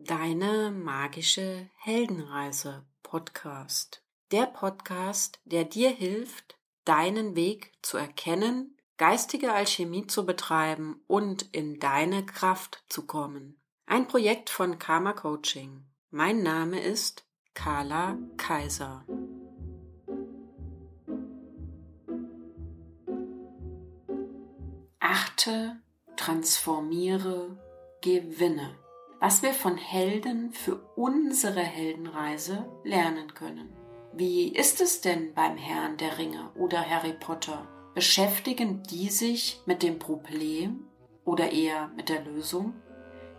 Deine magische Heldenreise Podcast. Der Podcast, der dir hilft, deinen Weg zu erkennen, geistige Alchemie zu betreiben und in deine Kraft zu kommen. Ein Projekt von Karma Coaching. Mein Name ist Carla Kaiser. Achte, transformiere, gewinne. Was wir von Helden für unsere Heldenreise lernen können. Wie ist es denn beim Herrn der Ringe oder Harry Potter? Beschäftigen die sich mit dem Problem oder eher mit der Lösung?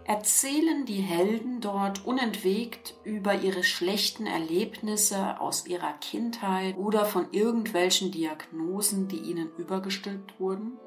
Erzählen die Helden dort unentwegt über ihre schlechten Erlebnisse aus ihrer Kindheit oder von irgendwelchen Diagnosen, die ihnen übergestülpt wurden?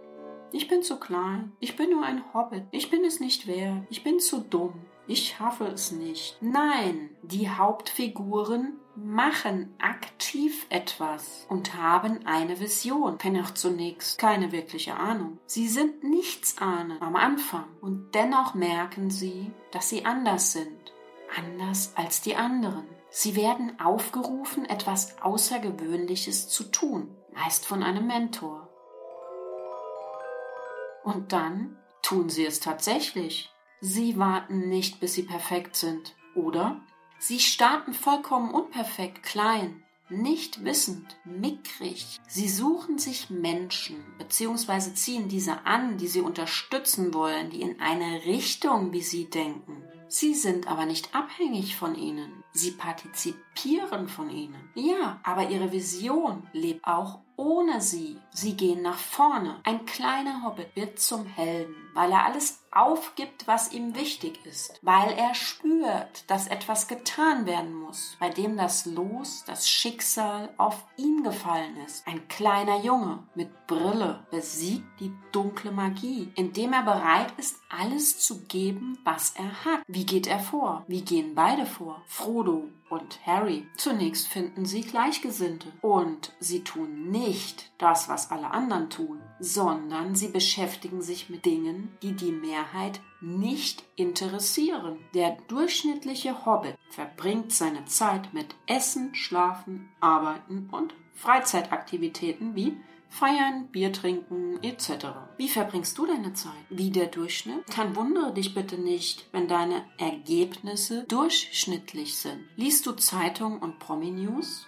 Ich bin zu klein. Ich bin nur ein Hobbit. Ich bin es nicht wert. Ich bin zu dumm. Ich schaffe es nicht. Nein, die Hauptfiguren machen aktiv etwas und haben eine Vision, wenn auch zunächst keine wirkliche Ahnung. Sie sind nichts ahnen am Anfang und dennoch merken sie, dass sie anders sind, anders als die anderen. Sie werden aufgerufen, etwas Außergewöhnliches zu tun, meist von einem Mentor. Und dann tun sie es tatsächlich. Sie warten nicht, bis sie perfekt sind, oder? Sie starten vollkommen unperfekt, klein, nicht wissend, mickrig. Sie suchen sich Menschen bzw. ziehen diese an, die sie unterstützen wollen, die in eine Richtung wie sie denken. Sie sind aber nicht abhängig von ihnen. Sie partizipieren von ihnen. Ja, aber ihre Vision lebt auch ohne sie. Sie gehen nach vorne. Ein kleiner Hobbit wird zum Helden, weil er alles aufgibt, was ihm wichtig ist, weil er spürt, dass etwas getan werden muss, bei dem das Los, das Schicksal auf ihn gefallen ist. Ein kleiner Junge mit Brille besiegt die dunkle Magie, indem er bereit ist, alles zu geben, was er hat. Wie geht er vor? Wie gehen beide vor? Frodo und Harry. Zunächst finden sie Gleichgesinnte und sie tun nicht das, was alle anderen tun, sondern sie beschäftigen sich mit Dingen, die die Mehrheit nicht interessieren. Der durchschnittliche Hobbit verbringt seine Zeit mit Essen, Schlafen, Arbeiten und Freizeitaktivitäten wie Feiern, Bier trinken etc. Wie verbringst du deine Zeit? Wie der Durchschnitt? Dann wundere dich bitte nicht, wenn deine Ergebnisse durchschnittlich sind. Liest du Zeitung und Promi-News?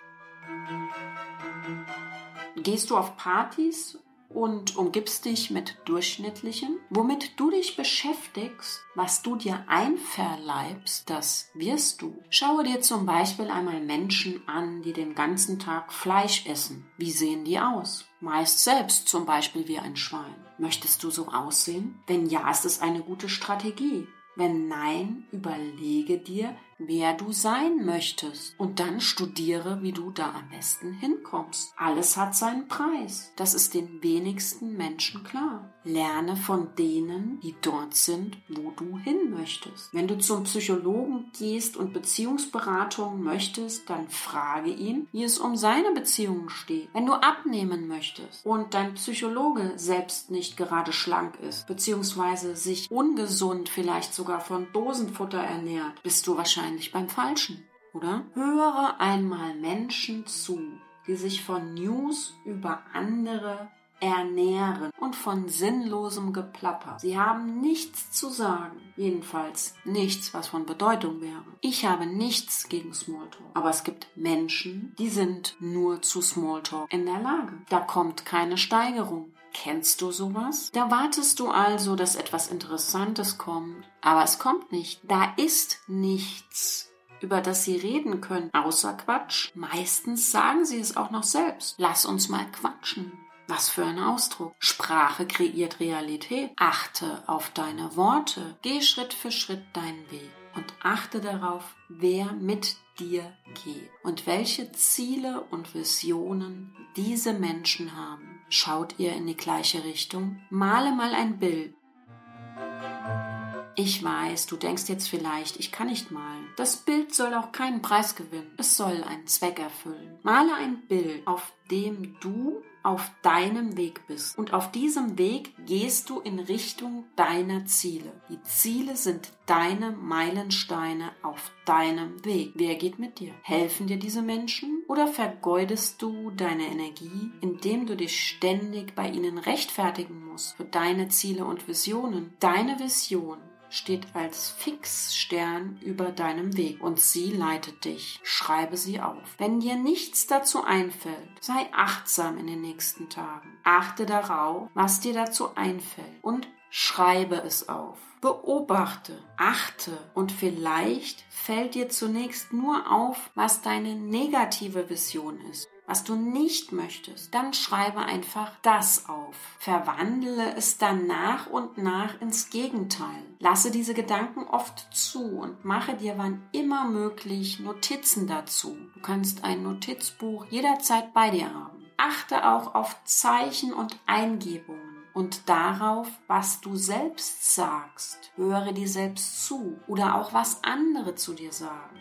Gehst du auf Partys und umgibst dich mit Durchschnittlichen. Womit du dich beschäftigst, was du dir einverleibst, das wirst du. Schaue dir zum Beispiel einmal Menschen an, die den ganzen Tag Fleisch essen. Wie sehen die aus? Meist selbst zum Beispiel wie ein Schwein. Möchtest du so aussehen? Wenn ja, ist es eine gute Strategie. Wenn nein, überlege dir, wer du sein möchtest und dann studiere, wie du da am besten hinkommst. Alles hat seinen Preis. Das ist den wenigsten Menschen klar. Lerne von denen, die dort sind, wo du hin möchtest. Wenn du zum Psychologen gehst und Beziehungsberatung möchtest, dann frage ihn, wie es um seine Beziehungen steht. Wenn du abnehmen möchtest und dein Psychologe selbst nicht gerade schlank ist, beziehungsweise sich ungesund vielleicht sogar von Dosenfutter ernährt, bist du wahrscheinlich wahrscheinlich beim Falschen, oder? Höre einmal Menschen zu, die sich von News über andere ernähren und von sinnlosem Geplapper. Sie haben nichts zu sagen, jedenfalls nichts, was von Bedeutung wäre. Ich habe nichts gegen Smalltalk, aber es gibt Menschen, die sind nur zu Smalltalk in der Lage. Da kommt keine Steigerung. Kennst du sowas? Da wartest du also, dass etwas Interessantes kommt, aber es kommt nicht. Da ist nichts über das sie reden können, außer Quatsch. Meistens sagen sie es auch noch selbst. Lass uns mal quatschen. Was für ein Ausdruck. Sprache kreiert Realität. Achte auf deine Worte. Geh Schritt für Schritt deinen Weg und achte darauf, wer mit dir geht und welche Ziele und Visionen diese Menschen haben. Schaut ihr in die gleiche Richtung? Male mal ein Bild. Ich weiß, du denkst jetzt vielleicht, ich kann nicht malen. Das Bild soll auch keinen Preis gewinnen. Es soll einen Zweck erfüllen. Male ein Bild, auf dem du auf deinem Weg bist. Und auf diesem Weg gehst du in Richtung deiner Ziele. Die Ziele sind deine Meilensteine auf deinem Weg. Wer geht mit dir? Helfen dir diese Menschen oder vergeudest du deine Energie, indem du dich ständig bei ihnen rechtfertigen musst für deine Ziele und Visionen? Deine Vision steht als Fixstern über deinem Weg und sie leitet dich. Schreibe sie auf. Wenn dir nichts dazu einfällt, sei achtsam in den nächsten Tagen. Achte darauf, was dir dazu einfällt und schreibe es auf. Beobachte, achte und vielleicht fällt dir zunächst nur auf, was deine negative Vision ist was du nicht möchtest, dann schreibe einfach das auf. Verwandle es dann nach und nach ins Gegenteil. Lasse diese Gedanken oft zu und mache dir wann immer möglich Notizen dazu. Du kannst ein Notizbuch jederzeit bei dir haben. Achte auch auf Zeichen und Eingebungen und darauf, was du selbst sagst. Höre dir selbst zu oder auch was andere zu dir sagen.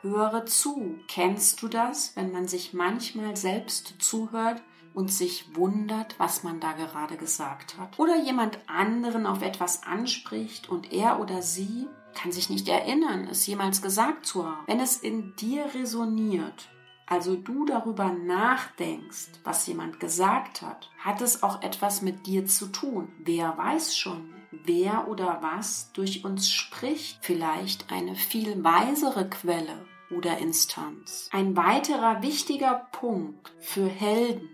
Höre zu. Kennst du das, wenn man sich manchmal selbst zuhört und sich wundert, was man da gerade gesagt hat? Oder jemand anderen auf etwas anspricht und er oder sie kann sich nicht erinnern, es jemals gesagt zu haben. Wenn es in dir resoniert, also du darüber nachdenkst, was jemand gesagt hat, hat es auch etwas mit dir zu tun. Wer weiß schon, wer oder was durch uns spricht, vielleicht eine viel weisere Quelle oder Instanz. Ein weiterer wichtiger Punkt für Helden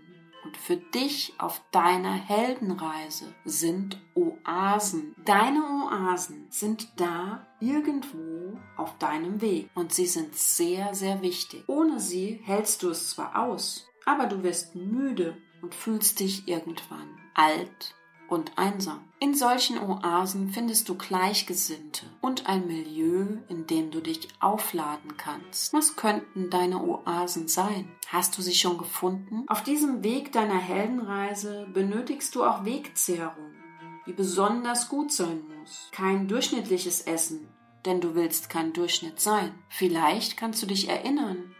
und für dich auf deiner Heldenreise sind Oasen. Deine Oasen sind da irgendwo auf deinem Weg und sie sind sehr, sehr wichtig. Ohne sie hältst du es zwar aus, aber du wirst müde und fühlst dich irgendwann alt und einsam. In solchen Oasen findest du Gleichgesinnte und ein Milieu, in dem du dich aufladen kannst. Was könnten deine Oasen sein? Hast du sie schon gefunden? Auf diesem Weg deiner Heldenreise benötigst du auch Wegzehrung, die besonders gut sein muss. Kein durchschnittliches Essen, denn du willst kein Durchschnitt sein. Vielleicht kannst du dich erinnern,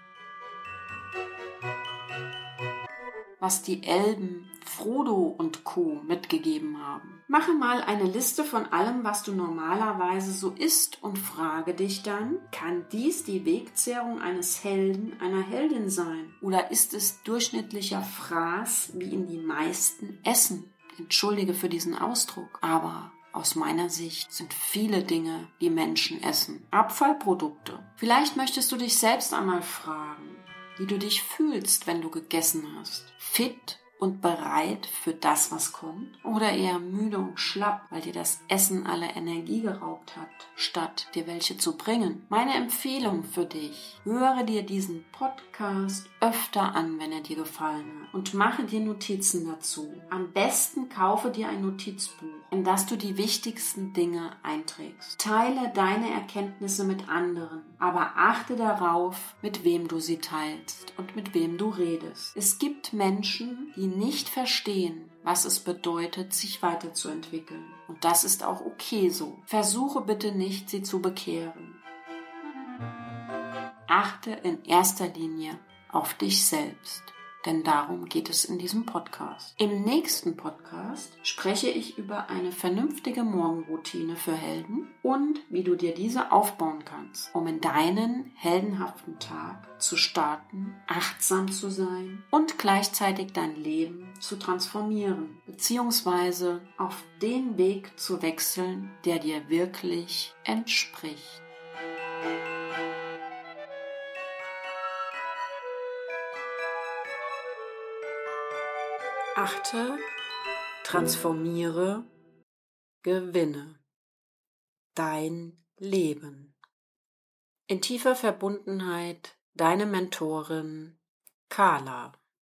was die Elben Frodo und Co. mitgegeben haben. Mache mal eine Liste von allem, was du normalerweise so isst und frage dich dann, kann dies die Wegzehrung eines Helden, einer Heldin sein? Oder ist es durchschnittlicher Fraß, wie ihn die meisten essen? Entschuldige für diesen Ausdruck, aber aus meiner Sicht sind viele Dinge, die Menschen essen. Abfallprodukte. Vielleicht möchtest du dich selbst einmal fragen, wie du dich fühlst, wenn du gegessen hast. Fit und bereit für das, was kommt? Oder eher müde und schlapp, weil dir das Essen alle Energie geraubt hat, statt dir welche zu bringen? Meine Empfehlung für dich, höre dir diesen Podcast öfter an, wenn er dir gefallen hat und mache dir Notizen dazu. Am besten kaufe dir ein Notizbuch, in das du die wichtigsten Dinge einträgst. Teile deine Erkenntnisse mit anderen, aber achte darauf, mit wem du sie teilst und mit wem du redest. Es gibt Menschen, die nicht verstehen, was es bedeutet, sich weiterzuentwickeln. Und das ist auch okay so. Versuche bitte nicht, sie zu bekehren. Achte in erster Linie auf dich selbst denn darum geht es in diesem Podcast. Im nächsten Podcast spreche ich über eine vernünftige Morgenroutine für Helden und wie du dir diese aufbauen kannst, um in deinen heldenhaften Tag zu starten, achtsam zu sein und gleichzeitig dein Leben zu transformieren, beziehungsweise auf den Weg zu wechseln, der dir wirklich entspricht. Achte, transformiere, gewinne. Dein Leben. In tiefer Verbundenheit deine Mentorin Carla.